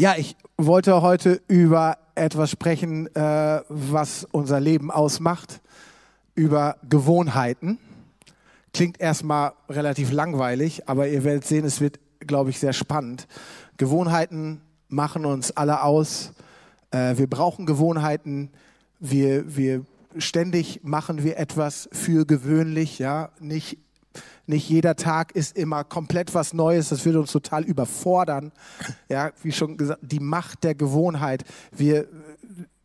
Ja, ich wollte heute über etwas sprechen, äh, was unser Leben ausmacht, über Gewohnheiten. Klingt erstmal relativ langweilig, aber ihr werdet sehen, es wird, glaube ich, sehr spannend. Gewohnheiten machen uns alle aus. Äh, wir brauchen Gewohnheiten. Wir, wir ständig machen wir etwas für gewöhnlich, ja, nicht nicht jeder Tag ist immer komplett was Neues. Das würde uns total überfordern. Ja, wie schon gesagt, die Macht der Gewohnheit. Wir,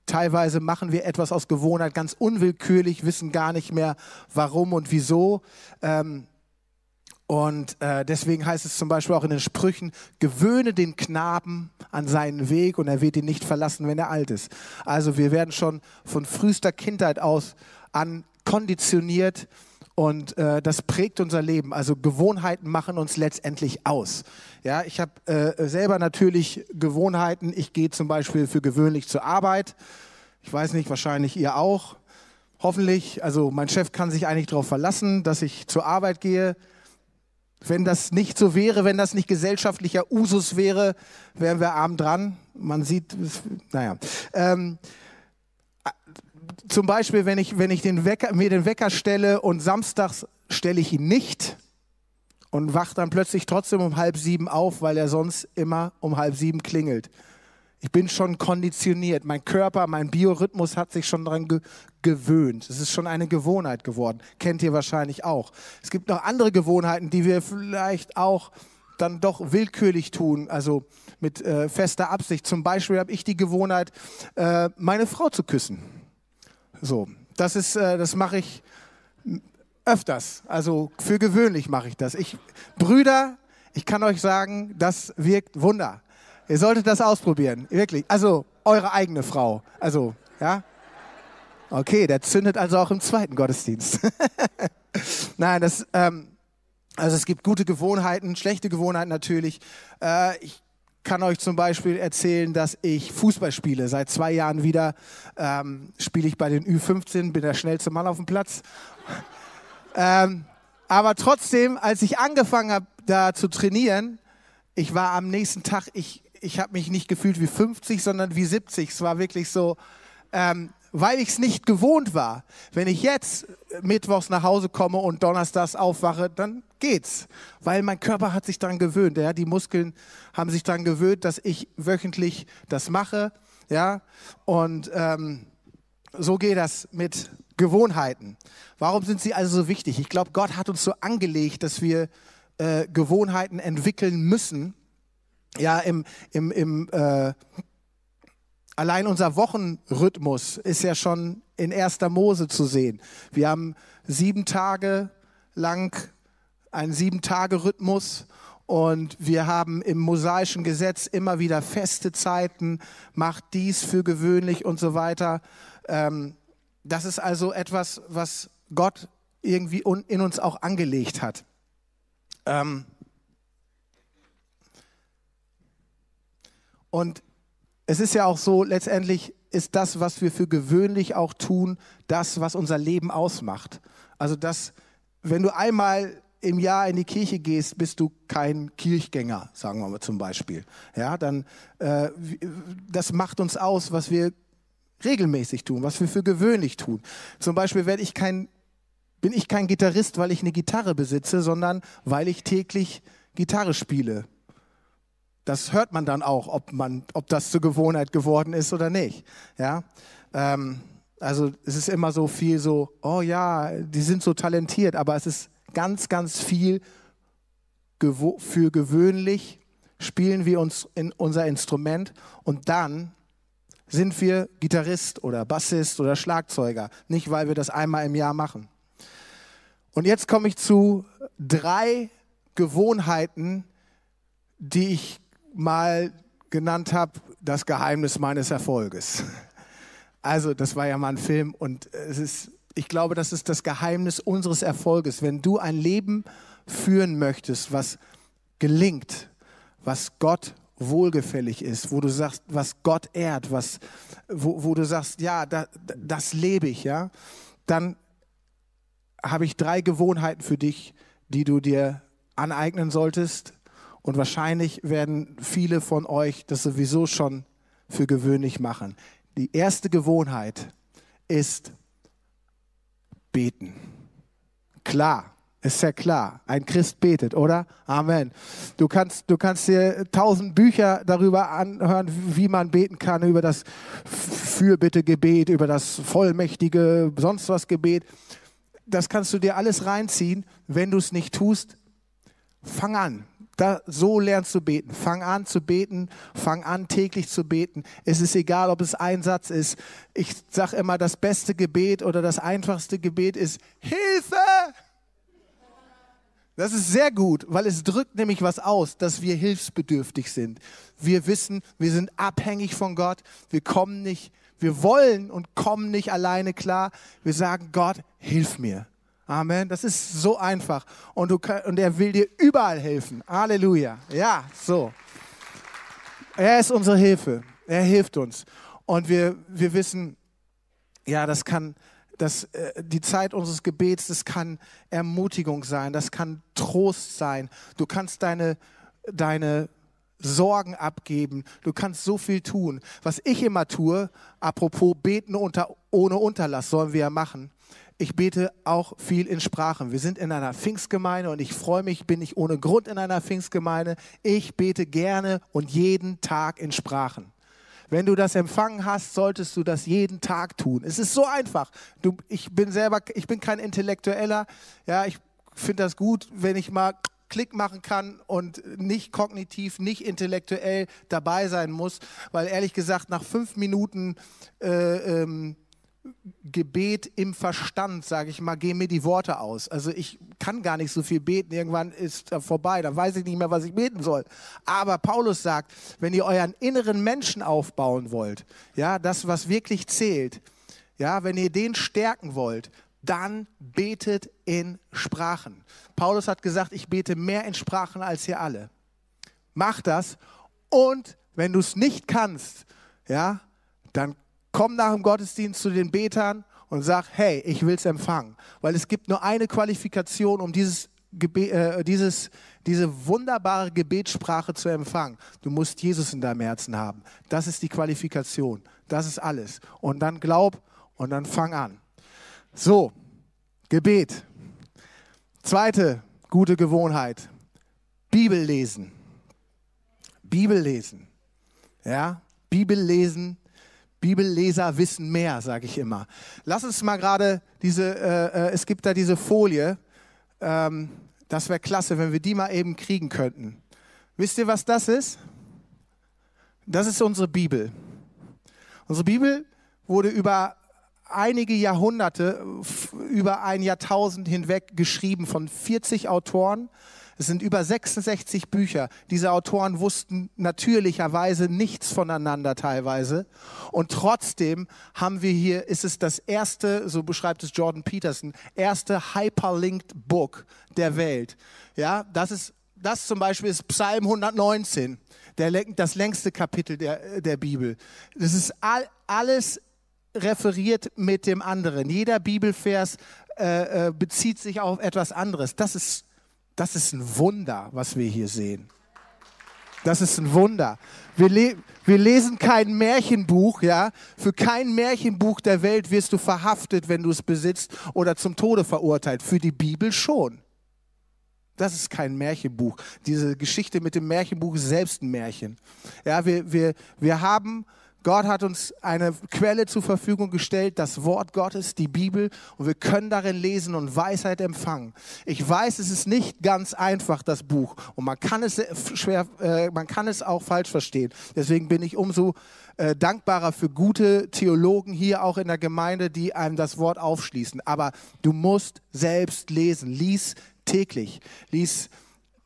teilweise machen wir etwas aus Gewohnheit ganz unwillkürlich, wissen gar nicht mehr warum und wieso. Ähm, und äh, deswegen heißt es zum Beispiel auch in den Sprüchen, gewöhne den Knaben an seinen Weg und er wird ihn nicht verlassen, wenn er alt ist. Also wir werden schon von frühester Kindheit aus an konditioniert, und äh, das prägt unser Leben. Also Gewohnheiten machen uns letztendlich aus. Ja, ich habe äh, selber natürlich Gewohnheiten. Ich gehe zum Beispiel für gewöhnlich zur Arbeit. Ich weiß nicht, wahrscheinlich ihr auch. Hoffentlich, also mein Chef kann sich eigentlich darauf verlassen, dass ich zur Arbeit gehe. Wenn das nicht so wäre, wenn das nicht gesellschaftlicher Usus wäre, wären wir arm dran. Man sieht, naja. Ähm, zum Beispiel, wenn ich, wenn ich den Wecker, mir den Wecker stelle und samstags stelle ich ihn nicht und wache dann plötzlich trotzdem um halb sieben auf, weil er sonst immer um halb sieben klingelt. Ich bin schon konditioniert. Mein Körper, mein Biorhythmus hat sich schon daran ge gewöhnt. Es ist schon eine Gewohnheit geworden. Kennt ihr wahrscheinlich auch. Es gibt noch andere Gewohnheiten, die wir vielleicht auch dann doch willkürlich tun, also mit äh, fester Absicht. Zum Beispiel habe ich die Gewohnheit, äh, meine Frau zu küssen. So, das ist, äh, das mache ich öfters. Also für gewöhnlich mache ich das. Ich, Brüder, ich kann euch sagen, das wirkt Wunder. Ihr solltet das ausprobieren, wirklich. Also eure eigene Frau. Also, ja. Okay, der zündet also auch im zweiten Gottesdienst. Nein, das, ähm, also es gibt gute Gewohnheiten, schlechte Gewohnheiten natürlich. Äh, ich kann euch zum Beispiel erzählen, dass ich Fußball spiele. Seit zwei Jahren wieder ähm, spiele ich bei den Ü15, bin der schnellste Mann auf dem Platz. ähm, aber trotzdem, als ich angefangen habe, da zu trainieren, ich war am nächsten Tag, ich, ich habe mich nicht gefühlt wie 50, sondern wie 70. Es war wirklich so, ähm, weil ich es nicht gewohnt war. Wenn ich jetzt mittwochs nach Hause komme und donnerstags aufwache, dann geht's, weil mein Körper hat sich daran gewöhnt. Ja, die Muskeln haben sich daran gewöhnt, dass ich wöchentlich das mache. Ja, und ähm, so geht das mit Gewohnheiten. Warum sind sie also so wichtig? Ich glaube, Gott hat uns so angelegt, dass wir äh, Gewohnheiten entwickeln müssen. Ja, im, im, im äh, Allein unser Wochenrhythmus ist ja schon in erster Mose zu sehen. Wir haben sieben Tage lang einen Sieben-Tage-Rhythmus und wir haben im mosaischen Gesetz immer wieder feste Zeiten, macht dies für gewöhnlich und so weiter. Ähm, das ist also etwas, was Gott irgendwie in uns auch angelegt hat. Ähm, und es ist ja auch so, letztendlich ist das, was wir für gewöhnlich auch tun, das, was unser Leben ausmacht. Also das, wenn du einmal im Jahr in die Kirche gehst, bist du kein Kirchgänger, sagen wir mal zum Beispiel. Ja, dann äh, das macht uns aus, was wir regelmäßig tun, was wir für gewöhnlich tun. Zum Beispiel werde ich kein, bin ich kein Gitarrist, weil ich eine Gitarre besitze, sondern weil ich täglich Gitarre spiele. Das hört man dann auch, ob, man, ob das zur Gewohnheit geworden ist oder nicht. Ja? Ähm, also es ist immer so viel so, oh ja, die sind so talentiert, aber es ist ganz, ganz viel für gewöhnlich, spielen wir uns in unser Instrument und dann sind wir Gitarrist oder Bassist oder Schlagzeuger, nicht weil wir das einmal im Jahr machen. Und jetzt komme ich zu drei Gewohnheiten, die ich mal genannt habe, das Geheimnis meines Erfolges. Also, das war ja mal ein Film und es ist, ich glaube, das ist das Geheimnis unseres Erfolges. Wenn du ein Leben führen möchtest, was gelingt, was Gott wohlgefällig ist, wo du sagst, was Gott ehrt, was, wo, wo du sagst, ja, da, das lebe ich, ja, dann habe ich drei Gewohnheiten für dich, die du dir aneignen solltest, Und wahrscheinlich werden viele von euch das sowieso schon für gewöhnlich machen. Die erste Gewohnheit ist beten. Klar, ist ja klar. Ein Christ betet, oder? Amen. Du kannst, du kannst dir tausend Bücher darüber anhören, wie man beten kann, über das Fürbittegebet, über das vollmächtige, sonst was Gebet. Das kannst du dir alles reinziehen. Wenn du es nicht tust, fang an. Da, so lernst du beten. Fang an zu beten, fang an täglich zu beten. Es ist egal, ob es ein Satz ist. Ich sage immer, das beste Gebet oder das einfachste Gebet ist Hilfe! Das ist sehr gut, weil es drückt nämlich was aus, dass wir hilfsbedürftig sind. Wir wissen, wir sind abhängig von Gott. Wir kommen nicht, wir wollen und kommen nicht alleine klar. Wir sagen, Gott, hilf mir. Amen. Das ist so einfach. Und, du, und er will dir überall helfen. Halleluja. Ja, so. Er ist unsere Hilfe. Er hilft uns. Und wir, wir wissen, ja, das kann, das, äh, die Zeit unseres Gebets, das kann Ermutigung sein, das kann Trost sein. Du kannst deine, deine Sorgen abgeben. Du kannst so viel tun. Was ich immer tue, apropos beten unter, ohne Unterlass, sollen wir ja machen ich bete auch viel in Sprachen. Wir sind in einer Pfingstgemeinde und ich freue mich, bin ich ohne Grund in einer Pfingstgemeinde. Ich bete gerne und jeden Tag in Sprachen. Wenn du das empfangen hast, solltest du das jeden Tag tun. Es ist so einfach. Du, ich bin selber, ich bin kein Intellektueller. Ja, ich finde das gut, wenn ich mal Klick machen kann und nicht kognitiv, nicht intellektuell dabei sein muss, weil ehrlich gesagt nach fünf Minuten äh, ähm, Gebet im Verstand, sage ich mal, gehen mir die Worte aus. Also ich kann gar nicht so viel beten, irgendwann ist er vorbei, dann weiß ich nicht mehr, was ich beten soll. Aber Paulus sagt, wenn ihr euren inneren Menschen aufbauen wollt, ja, das, was wirklich zählt, ja, wenn ihr den stärken wollt, dann betet in Sprachen. Paulus hat gesagt, ich bete mehr in Sprachen als ihr alle. Mach das und wenn du es nicht kannst, ja, dann komm nach dem Gottesdienst zu den Betern und sag, hey, ich will es empfangen. Weil es gibt nur eine Qualifikation, um dieses, Gebe äh, dieses, diese wunderbare Gebetssprache zu empfangen. Du musst Jesus in deinem Herzen haben. Das ist die Qualifikation. Das ist alles. Und dann glaub und dann fang an. So, Gebet. Zweite gute Gewohnheit. Bibel lesen. Bibel lesen. Ja, Bibel lesen Bibelleser wissen mehr, sage ich immer. Lass uns mal gerade diese, äh, äh, es gibt da diese Folie, ähm, das wäre klasse, wenn wir die mal eben kriegen könnten. Wisst ihr, was das ist? Das ist unsere Bibel. Unsere Bibel wurde über einige Jahrhunderte, über ein Jahrtausend hinweg geschrieben von 40 Autoren es sind über 66 Bücher. Diese Autoren wussten natürlicherweise nichts voneinander teilweise. Und trotzdem haben wir hier, ist es das erste, so beschreibt es Jordan Peterson, erste hyperlinked Book der Welt. Ja, das ist, das zum Beispiel ist Psalm 119, der, das längste Kapitel der, der Bibel. Das ist all, alles referiert mit dem anderen. Jeder Bibelvers äh, äh, bezieht sich auf etwas anderes. Das ist das ist ein Wunder, was wir hier sehen. Das ist ein Wunder. Wir, le wir, lesen kein Märchenbuch, ja. Für kein Märchenbuch der Welt wirst du verhaftet, wenn du es besitzt oder zum Tode verurteilt. Für die Bibel schon. Das ist kein Märchenbuch. Diese Geschichte mit dem Märchenbuch ist selbst ein Märchen. Ja, wir, wir, wir haben Gott hat uns eine Quelle zur Verfügung gestellt, das Wort Gottes, die Bibel, und wir können darin lesen und Weisheit empfangen. Ich weiß, es ist nicht ganz einfach, das Buch, und man kann es schwer, äh, man kann es auch falsch verstehen. Deswegen bin ich umso äh, dankbarer für gute Theologen hier auch in der Gemeinde, die einem das Wort aufschließen. Aber du musst selbst lesen. Lies täglich. Lies,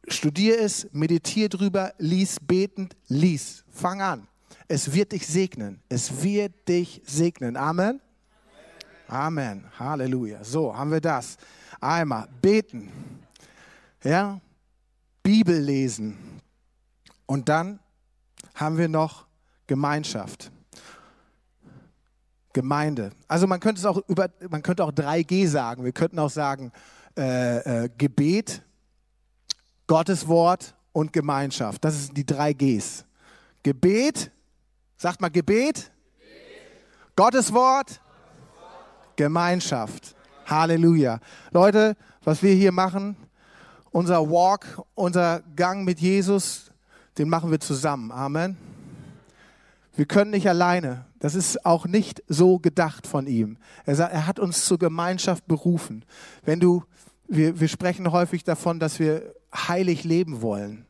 studier es, meditier drüber, lies betend, lies. Fang an. Es wird dich segnen. Es wird dich segnen. Amen. Amen. Halleluja. So, haben wir das. Einmal beten. Ja? Bibel lesen. Und dann haben wir noch Gemeinschaft. Gemeinde. Also man könnte es auch über, man könnte auch 3G sagen. Wir könnten auch sagen äh, äh, Gebet, Gottes Wort und Gemeinschaft. Das sind die drei Gs. Gebet, sagt mal Gebet. Gottes Wort, Gemeinschaft. Halleluja. Leute, was wir hier machen, unser Walk, unser Gang mit Jesus, den machen wir zusammen. Amen. Wir können nicht alleine. Das ist auch nicht so gedacht von ihm. Er sagt, er hat uns zur Gemeinschaft berufen. Wenn du, wir, wir sprechen häufig davon, dass wir heilig leben wollen.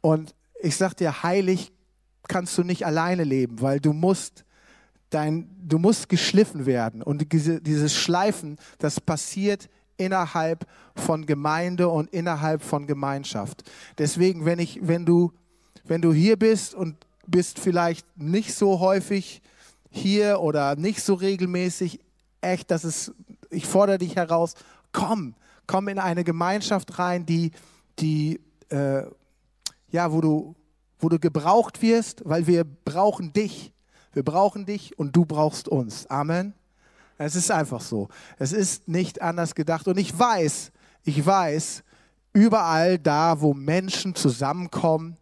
Und ich sag dir, heilig kannst du nicht alleine leben, weil du musst dein, du musst geschliffen werden. Und diese, dieses Schleifen, das passiert innerhalb von Gemeinde und innerhalb von Gemeinschaft. Deswegen, wenn ich, wenn du, wenn du hier bist und bist vielleicht nicht so häufig hier oder nicht so regelmäßig, echt, das ist, ich fordere dich heraus, komm, komm in eine Gemeinschaft rein, die, die, äh, ja, wo du, wo du gebraucht wirst, weil wir brauchen dich. Wir brauchen dich und du brauchst uns. Amen. Es ist einfach so. Es ist nicht anders gedacht. Und ich weiß, ich weiß, überall da, wo Menschen zusammenkommen,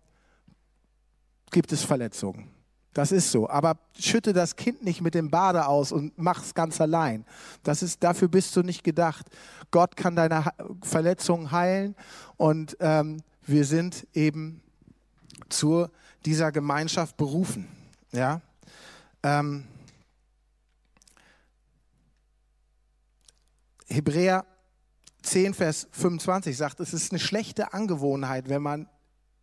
gibt es Verletzungen. Das ist so. Aber schütte das Kind nicht mit dem Bade aus und mach es ganz allein. Das ist, dafür bist du nicht gedacht. Gott kann deine Verletzungen heilen und ähm, wir sind eben zu dieser Gemeinschaft berufen. Ja. Ähm, Hebräer 10, Vers 25 sagt, es ist eine schlechte Angewohnheit, wenn man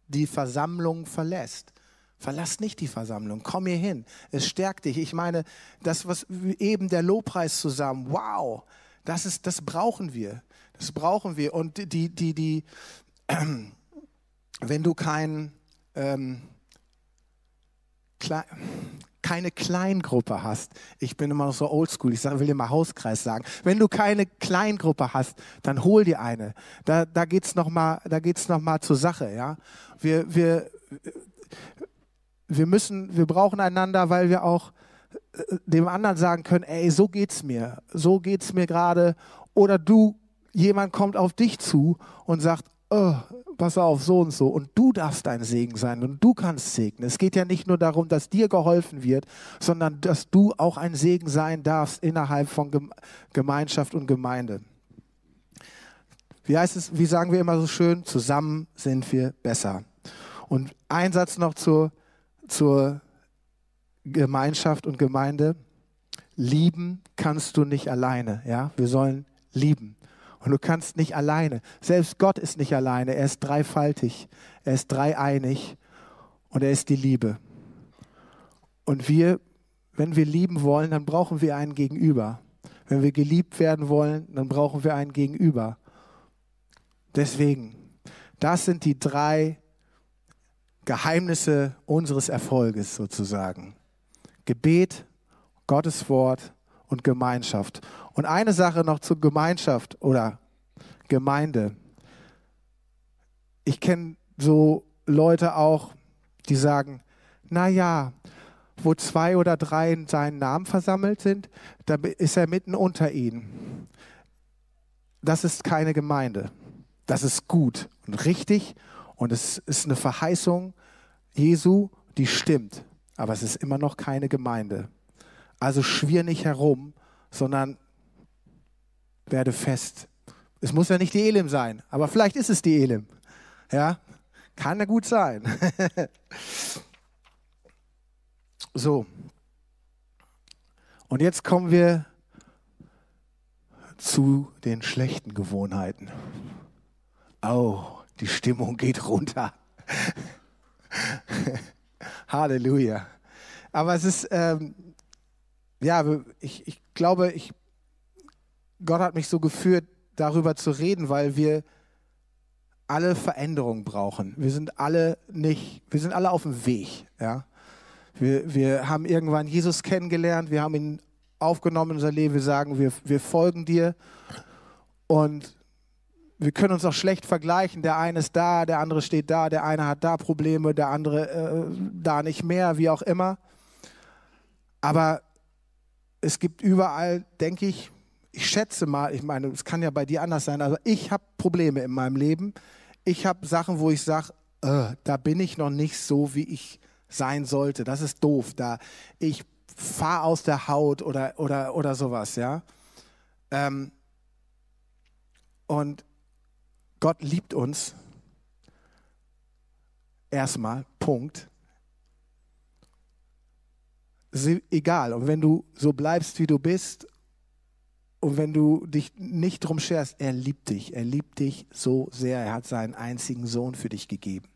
die Versammlung verlässt. Verlass nicht die Versammlung, komm hier hin. Es stärkt dich. Ich meine, das, was eben der Lobpreis zusammen, wow, das, ist, das brauchen wir. Das brauchen wir. Und die, die, die, äh, wenn du kein, ähm, klein, keine Kleingruppe hast, ich bin immer noch so oldschool, ich sag, will dir mal Hauskreis sagen, wenn du keine Kleingruppe hast, dann hol dir eine. Da, da geht's noch mal, da geht's noch zur Sache, ja. Wir, wir, wir müssen, wir brauchen einander, weil wir auch äh, dem anderen sagen können, ey, so geht's mir, so geht's mir gerade. Oder du, jemand kommt auf dich zu und sagt, oh, pass auf, so und so. Und du darfst ein Segen sein und du kannst segnen. Es geht ja nicht nur darum, dass dir geholfen wird, sondern dass du auch ein Segen sein darfst innerhalb von Gemeinschaft und Gemeinde. Wie heißt es, wie sagen wir immer so schön, zusammen sind wir besser. Und ein Satz noch zur zur Gemeinschaft und Gemeinde. Lieben kannst du nicht alleine. Ja, wir sollen lieben. Und du kannst nicht alleine. Selbst Gott ist nicht alleine. Er ist dreifaltig. Er ist dreieinig. Und er ist die Liebe. Und wir, wenn wir lieben wollen, dann brauchen wir einen Gegenüber. Wenn wir geliebt werden wollen, dann brauchen wir einen Gegenüber. Deswegen, das sind die drei Geheimnisse unseres Erfolges sozusagen. Gebet, Gottes Wort und Gemeinschaft. Und eine Sache noch zur Gemeinschaft oder Gemeinde. Ich kenne so Leute auch, die sagen, na ja, wo zwei oder drei in seinen Namen versammelt sind, da ist er mitten unter ihnen. Das ist keine Gemeinde. Das ist gut und richtig und es ist eine Verheißung Jesu, die stimmt, aber es ist immer noch keine Gemeinde. Also schwir nicht herum, sondern werde fest. Es muss ja nicht die Elim sein, aber vielleicht ist es die Elim. Ja, kann ja gut sein. so. Und jetzt kommen wir zu den schlechten Gewohnheiten. Oh, die Stimmung geht runter. Halleluja. Aber es ist, ähm, ja, ich, ich glaube, ich, Gott hat mich so geführt, darüber zu reden, weil wir alle Veränderungen brauchen. Wir sind alle nicht, wir sind alle auf dem Weg. Ja? Wir, wir haben irgendwann Jesus kennengelernt, wir haben ihn aufgenommen in unser Leben, wir sagen, wir, wir folgen dir. Und wir können uns auch schlecht vergleichen. Der eine ist da, der andere steht da, der eine hat da Probleme, der andere äh, da nicht mehr, wie auch immer. Aber es gibt überall, denke ich, ich schätze mal, ich meine, es kann ja bei dir anders sein, also ich habe Probleme in meinem Leben. Ich habe Sachen, wo ich sage, äh, da bin ich noch nicht so, wie ich sein sollte. Das ist doof. Da ich fahre aus der Haut oder, oder, oder sowas, ja. Ähm, und Gott liebt uns. Erstmal, Punkt. Egal. Und wenn du so bleibst, wie du bist, und wenn du dich nicht drum scherst, er liebt dich. Er liebt dich so sehr. Er hat seinen einzigen Sohn für dich gegeben.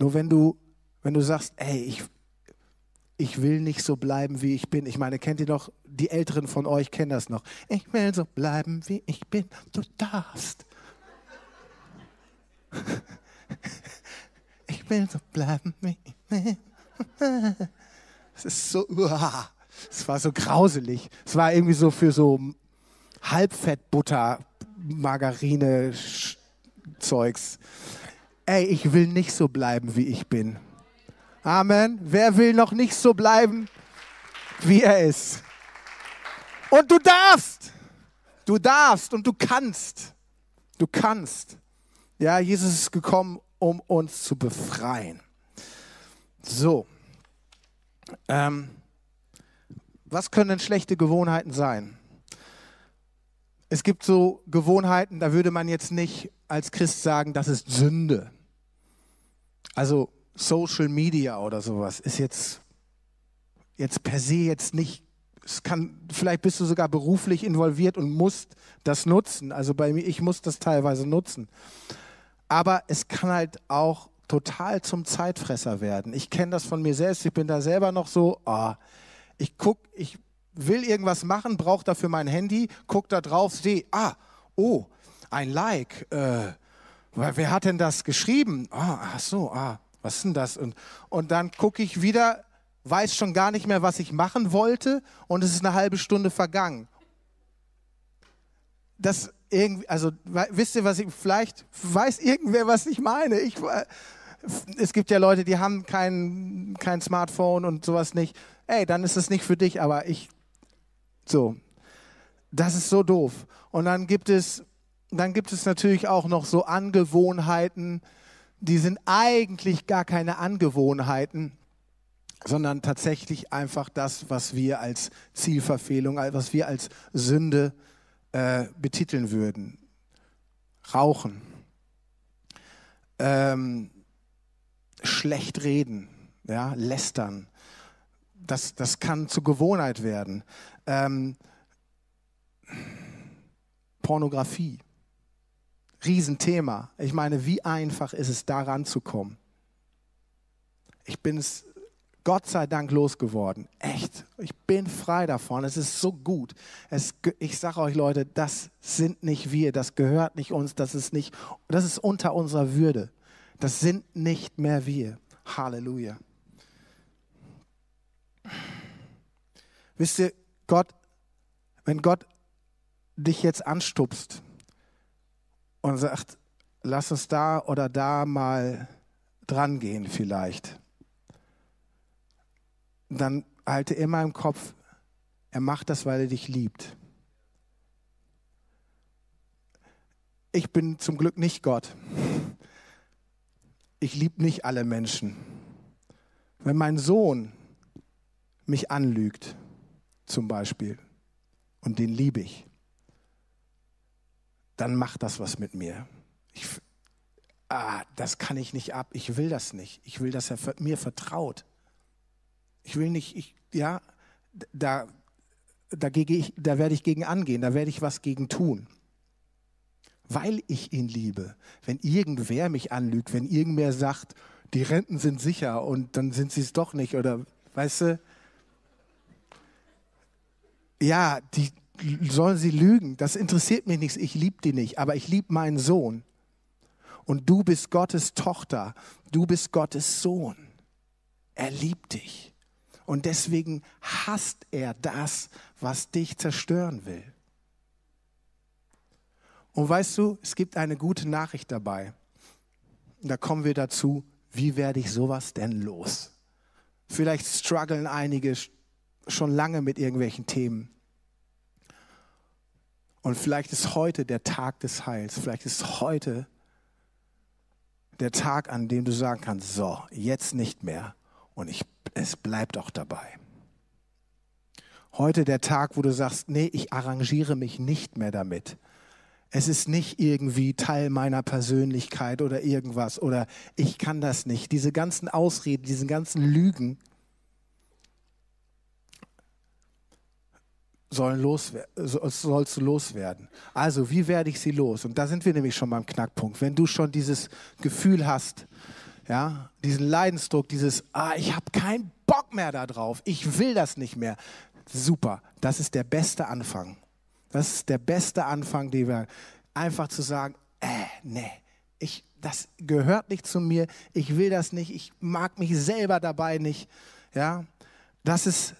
Nur wenn du, wenn du sagst, ey, ich, ich will nicht so bleiben, wie ich bin. Ich meine, kennt ihr noch, die Älteren von euch kennen das noch. Ich will so bleiben, wie ich bin. Du darfst. Ich will so bleiben, wie ich bin. Es ist so, es war so grauselig. Es war irgendwie so für so Halbfettbutter, Margarine, Zeugs. Ey, ich will nicht so bleiben, wie ich bin. Amen. Wer will noch nicht so bleiben, wie er ist? Und du darfst. Du darfst und du kannst. Du kannst. Ja, Jesus ist gekommen, um uns zu befreien. So. Ähm, was können denn schlechte Gewohnheiten sein? Es gibt so Gewohnheiten, da würde man jetzt nicht als Christ sagen, das ist Sünde. Also Social Media oder sowas ist jetzt, jetzt per se jetzt nicht, es kann, vielleicht bist du sogar beruflich involviert und musst das nutzen. Also bei mir, ich muss das teilweise nutzen. Aber es kann halt auch total zum Zeitfresser werden. Ich kenne das von mir selbst. Ich bin da selber noch so, oh, ich guck, ich will irgendwas machen, brauche dafür mein Handy, guck da drauf, sehe, ah, oh, ein Like. Äh, wer hat denn das geschrieben? Ah, ach so, ah, was ist denn das? Und, und dann gucke ich wieder, weiß schon gar nicht mehr, was ich machen wollte und es ist eine halbe Stunde vergangen. Das irgendwie, also wisst ihr, was ich, vielleicht weiß irgendwer, was ich meine. Ich, es gibt ja Leute, die haben kein, kein Smartphone und sowas nicht. Ey, dann ist es nicht für dich, aber ich, so. Das ist so doof. Und dann gibt es, dann gibt es natürlich auch noch so Angewohnheiten, die sind eigentlich gar keine Angewohnheiten, sondern tatsächlich einfach das, was wir als Zielverfehlung, was wir als Sünde äh, betiteln würden. Rauchen, ähm, schlecht reden, ja, lästern. Das, das kann zur Gewohnheit werden. Ähm, Pornografie. Riesenthema. Ich meine, wie einfach ist es, da ranzukommen? Ich bin es Gott sei Dank losgeworden. Echt. Ich bin frei davon. Es ist so gut. Es, ich sage euch Leute, das sind nicht wir. Das gehört nicht uns. Das ist nicht, das ist unter unserer Würde. Das sind nicht mehr wir. Halleluja. Wisst ihr, Gott, wenn Gott dich jetzt anstupst und sagt, lass uns da oder da mal dran gehen vielleicht, dann halte immer im Kopf, er macht das, weil er dich liebt. Ich bin zum Glück nicht Gott ich liebe nicht alle Menschen. Wenn mein Sohn mich anlügt, zum Beispiel, und den liebe ich, dann macht das was mit mir. Ich, ah, das kann ich nicht ab. Ich will das nicht. Ich will, dass er mir vertraut. Ich will nicht, ich, ja, da, da, ich, da werde ich gegen angehen, da werde ich was gegen tun weil ich ihn liebe. Wenn irgendwer mich anlügt, wenn irgendwer sagt, die Renten sind sicher und dann sind sie es doch nicht oder weißt du, ja, die sollen sie lügen, das interessiert mich nichts, ich liebe die nicht, aber ich liebe meinen Sohn. Und du bist Gottes Tochter, du bist Gottes Sohn. Er liebt dich. Und deswegen hasst er das, was dich zerstören will. Und weißt du, es gibt eine gute Nachricht dabei. Da kommen wir dazu, wie werde ich sowas denn los? Vielleicht strugglen einige schon lange mit irgendwelchen Themen. Und vielleicht ist heute der Tag des Heils. Vielleicht ist heute der Tag, an dem du sagen kannst, so, jetzt nicht mehr. Und ich, es bleibt auch dabei. Heute der Tag, wo du sagst, nee, ich arrangiere mich nicht mehr damit. Es ist nicht irgendwie Teil meiner Persönlichkeit oder irgendwas oder ich kann das nicht. Diese ganzen Ausreden, diese ganzen Lügen sollen loswer sollst du loswerden. Also, wie werde ich sie los? Und da sind wir nämlich schon beim Knackpunkt. Wenn du schon dieses Gefühl hast, ja, diesen Leidensdruck, dieses, ah, ich habe keinen Bock mehr darauf, ich will das nicht mehr. Super, das ist der beste Anfang. Das ist der beste Anfang, den wir einfach zu sagen, äh, nee, ich, das gehört nicht zu mir, ich will das nicht, ich mag mich selber dabei nicht. Ja, das ist,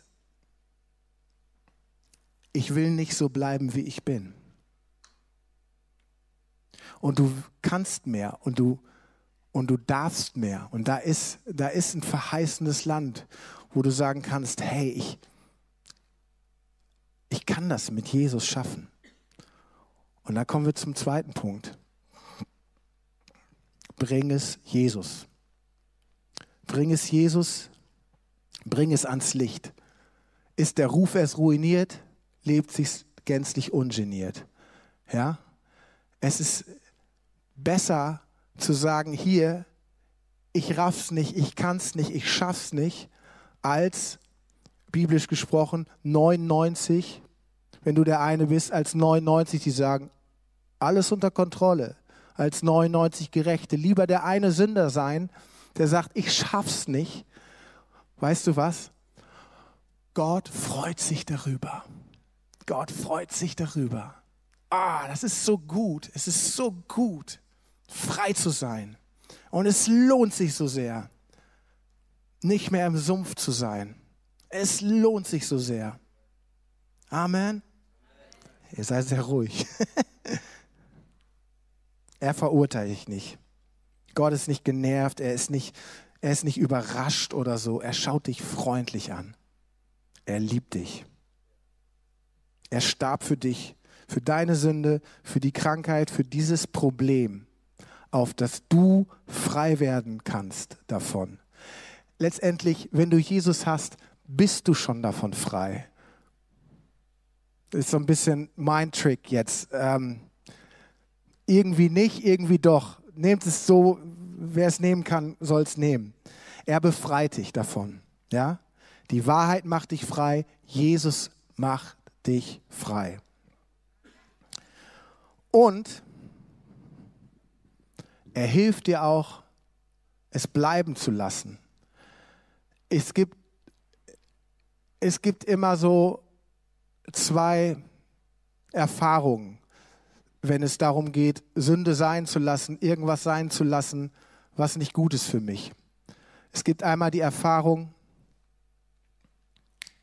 ich will nicht so bleiben, wie ich bin. Und du kannst mehr und du, und du darfst mehr. Und da ist, da ist ein verheißendes Land, wo du sagen kannst, hey, ich, ich kann das mit Jesus schaffen. Und da kommen wir zum zweiten Punkt. Bring es Jesus. Bring es Jesus, bring es ans Licht. Ist der Ruf erst ruiniert, lebt sich gänzlich ungeniert. Ja? Es ist besser zu sagen, hier, ich raff's nicht, ich kann's nicht, ich schaff's nicht, als biblisch gesprochen 99, wenn du der eine bist, als 99, die sagen, alles unter Kontrolle, als 99 Gerechte. Lieber der eine Sünder sein, der sagt, ich schaff's nicht. Weißt du was? Gott freut sich darüber. Gott freut sich darüber. Ah, das ist so gut. Es ist so gut, frei zu sein. Und es lohnt sich so sehr, nicht mehr im Sumpf zu sein. Es lohnt sich so sehr. Amen. Ihr seid sehr ruhig. er verurteilt dich nicht. Gott ist nicht genervt, er ist nicht, er ist nicht überrascht oder so. Er schaut dich freundlich an. Er liebt dich. Er starb für dich, für deine Sünde, für die Krankheit, für dieses Problem, auf das du frei werden kannst davon. Letztendlich, wenn du Jesus hast, bist du schon davon frei. Das ist so ein bisschen mein Trick jetzt. Ähm, irgendwie nicht, irgendwie doch. Nehmt es so, wer es nehmen kann, soll es nehmen. Er befreit dich davon. Ja? Die Wahrheit macht dich frei. Jesus macht dich frei. Und er hilft dir auch, es bleiben zu lassen. Es gibt, es gibt immer so zwei Erfahrungen wenn es darum geht, Sünde sein zu lassen, irgendwas sein zu lassen, was nicht gut ist für mich. Es gibt einmal die Erfahrung,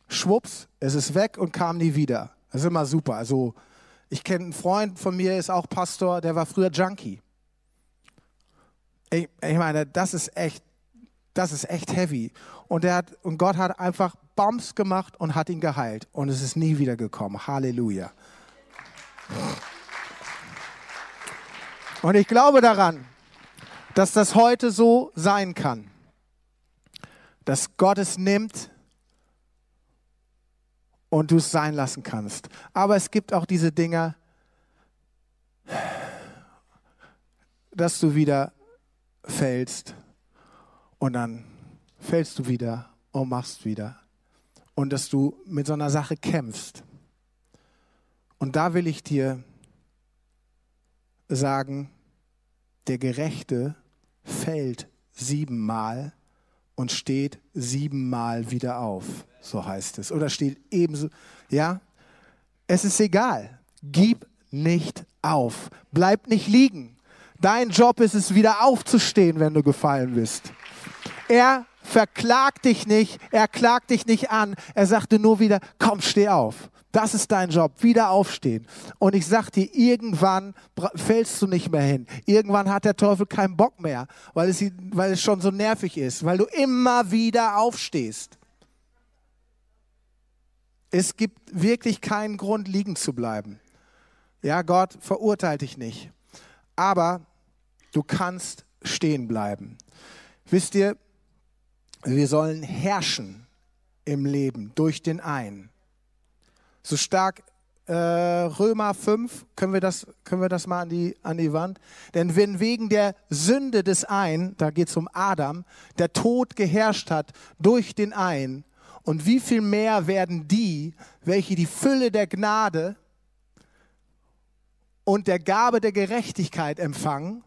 schwupps, es ist weg und kam nie wieder. Das ist immer super. Also ich kenne einen Freund von mir, ist auch Pastor, der war früher Junkie. Ich, ich meine, das ist echt, das ist echt heavy. Und, der hat, und Gott hat einfach Bombs gemacht und hat ihn geheilt. Und es ist nie wieder gekommen. Halleluja. Und ich glaube daran, dass das heute so sein kann, dass Gott es nimmt und du es sein lassen kannst. Aber es gibt auch diese Dinge, dass du wieder fällst und dann fällst du wieder und machst wieder und dass du mit so einer Sache kämpfst. Und da will ich dir sagen, der Gerechte fällt siebenmal und steht siebenmal wieder auf, so heißt es. Oder steht ebenso, ja? Es ist egal. Gib nicht auf. Bleib nicht liegen. Dein Job ist es, wieder aufzustehen, wenn du gefallen bist. Er verklagt dich nicht, er klagt dich nicht an. Er sagte nur wieder, komm, steh auf. Das ist dein Job, wieder aufstehen. Und ich sag dir, irgendwann fällst du nicht mehr hin. Irgendwann hat der Teufel keinen Bock mehr, weil es, weil es schon so nervig ist, weil du immer wieder aufstehst. Es gibt wirklich keinen Grund, liegen zu bleiben. Ja, Gott verurteilt dich nicht. Aber du kannst stehen bleiben. Wisst ihr, wir sollen herrschen im Leben durch den einen. So stark äh, Römer 5, können wir das, können wir das mal an die, an die Wand? Denn wenn wegen der Sünde des einen, da geht es um Adam, der Tod geherrscht hat durch den einen, und wie viel mehr werden die, welche die Fülle der Gnade und der Gabe der Gerechtigkeit empfangen,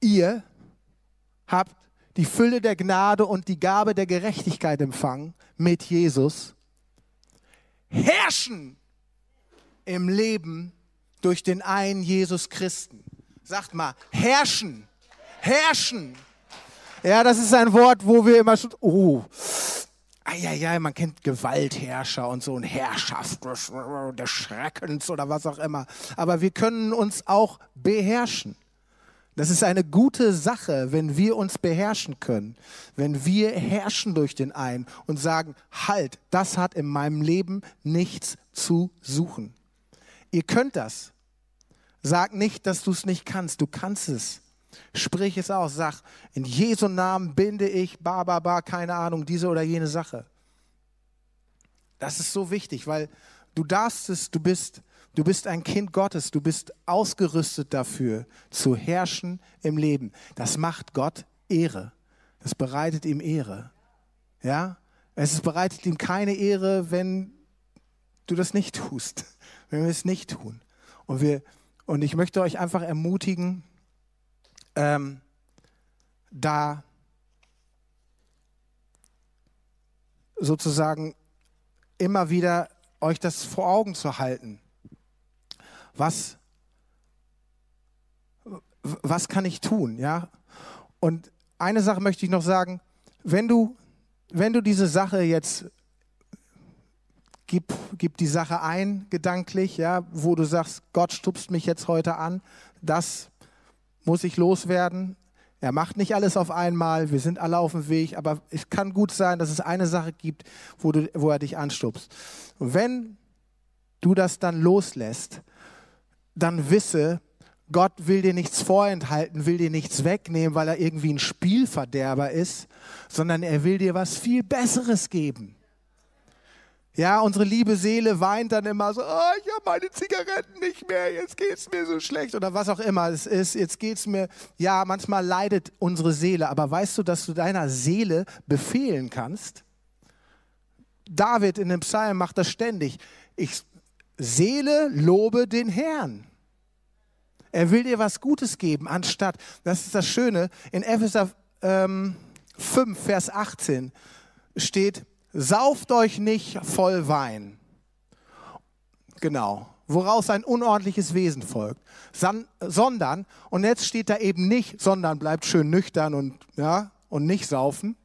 ihr habt die Fülle der Gnade und die Gabe der Gerechtigkeit empfangen mit Jesus, herrschen im Leben durch den einen Jesus Christen. Sagt mal, herrschen, herrschen. Ja, das ist ein Wort, wo wir immer schon, oh, ja, man kennt Gewaltherrscher und so und Herrschaft des Schreckens oder was auch immer. Aber wir können uns auch beherrschen. Das ist eine gute Sache, wenn wir uns beherrschen können, wenn wir herrschen durch den einen und sagen, halt, das hat in meinem Leben nichts zu suchen. Ihr könnt das. Sag nicht, dass du es nicht kannst. Du kannst es. Sprich es aus. Sag, in Jesu Namen binde ich, ba, ba, ba, keine Ahnung, diese oder jene Sache. Das ist so wichtig, weil du darfst es, du bist, du bist ein Kind Gottes, du bist ausgerüstet dafür, zu herrschen im Leben. Das macht Gott Ehre. Das bereitet ihm Ehre. Ja? Es bereitet ihm keine Ehre, wenn du das nicht tust wenn wir es nicht tun. Und, wir, und ich möchte euch einfach ermutigen, ähm, da sozusagen immer wieder euch das vor Augen zu halten. Was, was kann ich tun? Ja? Und eine Sache möchte ich noch sagen, wenn du, wenn du diese Sache jetzt gib, gib die Sache ein, gedanklich, ja, wo du sagst, Gott stupst mich jetzt heute an, das muss ich loswerden. Er macht nicht alles auf einmal, wir sind alle auf dem Weg, aber es kann gut sein, dass es eine Sache gibt, wo, du, wo er dich anstupst. Und wenn du das dann loslässt, dann wisse, Gott will dir nichts vorenthalten, will dir nichts wegnehmen, weil er irgendwie ein Spielverderber ist, sondern er will dir was viel Besseres geben. Ja, unsere liebe Seele weint dann immer so, oh, ich habe meine Zigaretten nicht mehr, jetzt geht es mir so schlecht oder was auch immer es ist, jetzt geht es mir, ja, manchmal leidet unsere Seele, aber weißt du, dass du deiner Seele befehlen kannst? David in dem Psalm macht das ständig. Ich, Seele, lobe den Herrn. Er will dir was Gutes geben, anstatt, das ist das Schöne, in Epheser ähm, 5, Vers 18 steht, Sauft euch nicht voll Wein. Genau. Woraus ein unordentliches Wesen folgt. sondern, und jetzt steht da eben nicht, sondern bleibt schön nüchtern und, ja, und nicht saufen,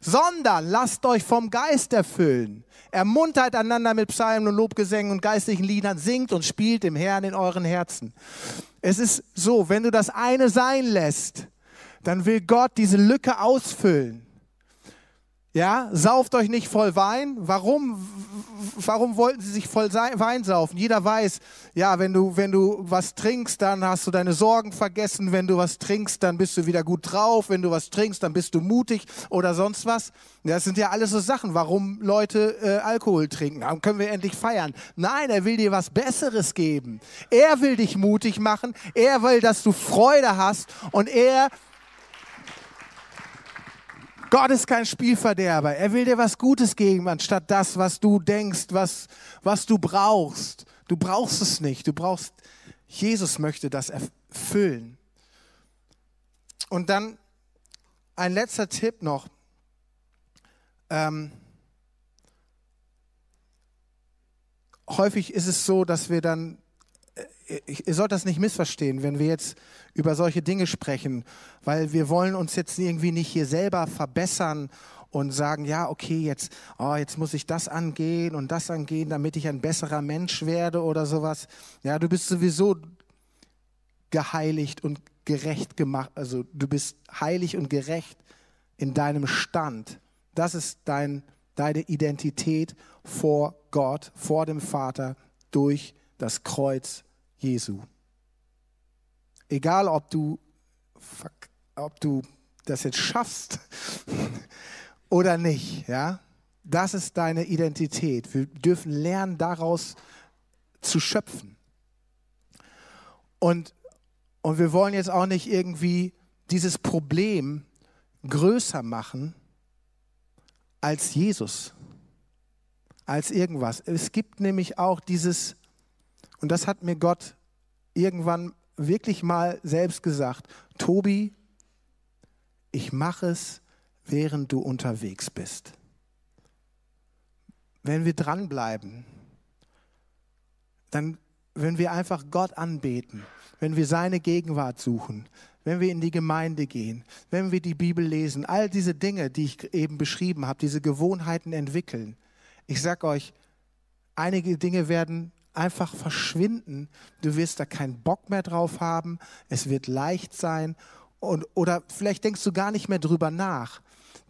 sondern lasst euch vom Geist erfüllen. Ermuntert einander mit Psalmen und Lobgesängen und geistlichen Liedern, singt und spielt dem Herrn in euren Herzen. Es ist so, wenn du das eine sein lässt, dann will Gott diese Lücke ausfüllen. Ja, sauft euch nicht voll Wein. Warum? Warum wollten sie sich voll Wein saufen? Jeder weiß, ja, wenn du, wenn du was trinkst, dann hast du deine Sorgen vergessen. Wenn du was trinkst, dann bist du wieder gut drauf. Wenn du was trinkst, dann bist du mutig oder sonst was. Das sind ja alles so Sachen, warum Leute äh, Alkohol trinken. Dann können wir endlich feiern. Nein, er will dir was Besseres geben. Er will dich mutig machen. Er will, dass du Freude hast und er Gott ist kein Spielverderber. Er will dir was Gutes geben, anstatt das, was du denkst, was, was du brauchst. Du brauchst es nicht. Du brauchst, Jesus möchte das erfüllen. Und dann ein letzter Tipp noch. Ähm, häufig ist es so, dass wir dann ihr sollt das nicht missverstehen, wenn wir jetzt über solche Dinge sprechen, weil wir wollen uns jetzt irgendwie nicht hier selber verbessern und sagen, ja, okay, jetzt, oh, jetzt muss ich das angehen und das angehen, damit ich ein besserer Mensch werde oder sowas. Ja, du bist sowieso geheiligt und gerecht gemacht, also du bist heilig und gerecht in deinem Stand. Das ist dein, deine Identität vor Gott, vor dem Vater durch das Kreuz Jesu. Egal, ob du ob du das jetzt schaffst oder nicht. Ja? Das ist deine Identität. Wir dürfen lernen, daraus zu schöpfen. Und, und wir wollen jetzt auch nicht irgendwie dieses Problem größer machen als Jesus, als irgendwas. Es gibt nämlich auch dieses, und das hat mir Gott irgendwann wirklich mal selbst gesagt, Tobi, ich mache es, während du unterwegs bist. Wenn wir dranbleiben, dann, wenn wir einfach Gott anbeten, wenn wir seine Gegenwart suchen, wenn wir in die Gemeinde gehen, wenn wir die Bibel lesen, all diese Dinge, die ich eben beschrieben habe, diese Gewohnheiten entwickeln. Ich sage euch, einige Dinge werden einfach verschwinden. Du wirst da keinen Bock mehr drauf haben. Es wird leicht sein. Und, oder vielleicht denkst du gar nicht mehr drüber nach.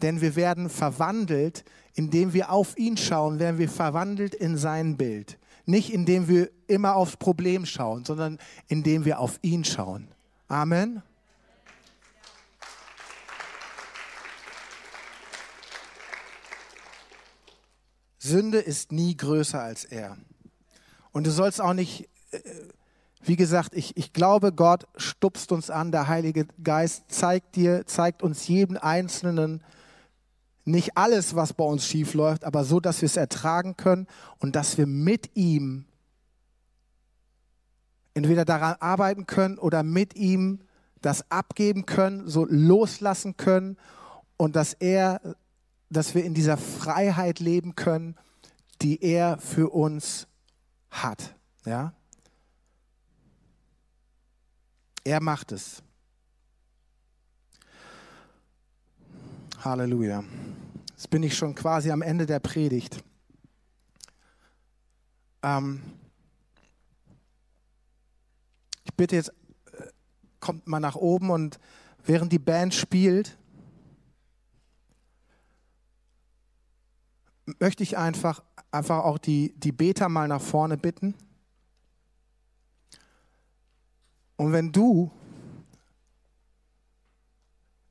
Denn wir werden verwandelt, indem wir auf ihn schauen, werden wir verwandelt in sein Bild. Nicht indem wir immer aufs Problem schauen, sondern indem wir auf ihn schauen. Amen. Sünde ist nie größer als er. Und du sollst auch nicht, äh, wie gesagt, ich, ich glaube, Gott stupst uns an, der Heilige Geist zeigt dir, zeigt uns jeden Einzelnen nicht alles, was bei uns schief läuft, aber so, dass wir es ertragen können und dass wir mit ihm entweder daran arbeiten können oder mit ihm das abgeben können, so loslassen können und dass er, dass wir in dieser Freiheit leben können, die er für uns hat. Ja? Er macht es. Halleluja. Jetzt bin ich schon quasi am Ende der Predigt. Ähm ich bitte jetzt, äh, kommt mal nach oben und während die Band spielt, möchte ich einfach, einfach auch die, die Beter mal nach vorne bitten. Und wenn du,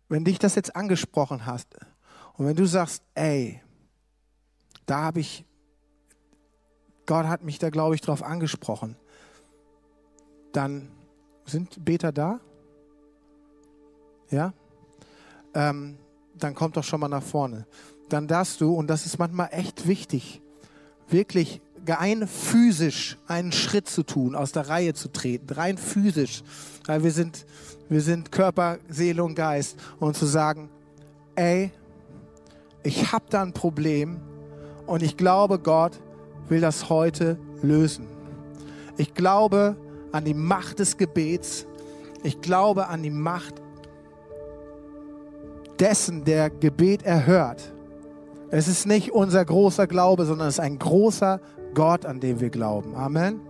wenn dich das jetzt angesprochen hast und wenn du sagst, ey, da habe ich, Gott hat mich da, glaube ich, drauf angesprochen, dann sind Beter da? Ja? Ähm, dann kommt doch schon mal nach vorne dann darfst du, und das ist manchmal echt wichtig, wirklich rein physisch einen Schritt zu tun, aus der Reihe zu treten, rein physisch, weil wir sind, wir sind Körper, Seele und Geist und zu sagen, ey, ich habe da ein Problem und ich glaube, Gott will das heute lösen. Ich glaube an die Macht des Gebets. Ich glaube an die Macht dessen, der Gebet erhört. Es ist nicht unser großer Glaube, sondern es ist ein großer Gott, an den wir glauben. Amen.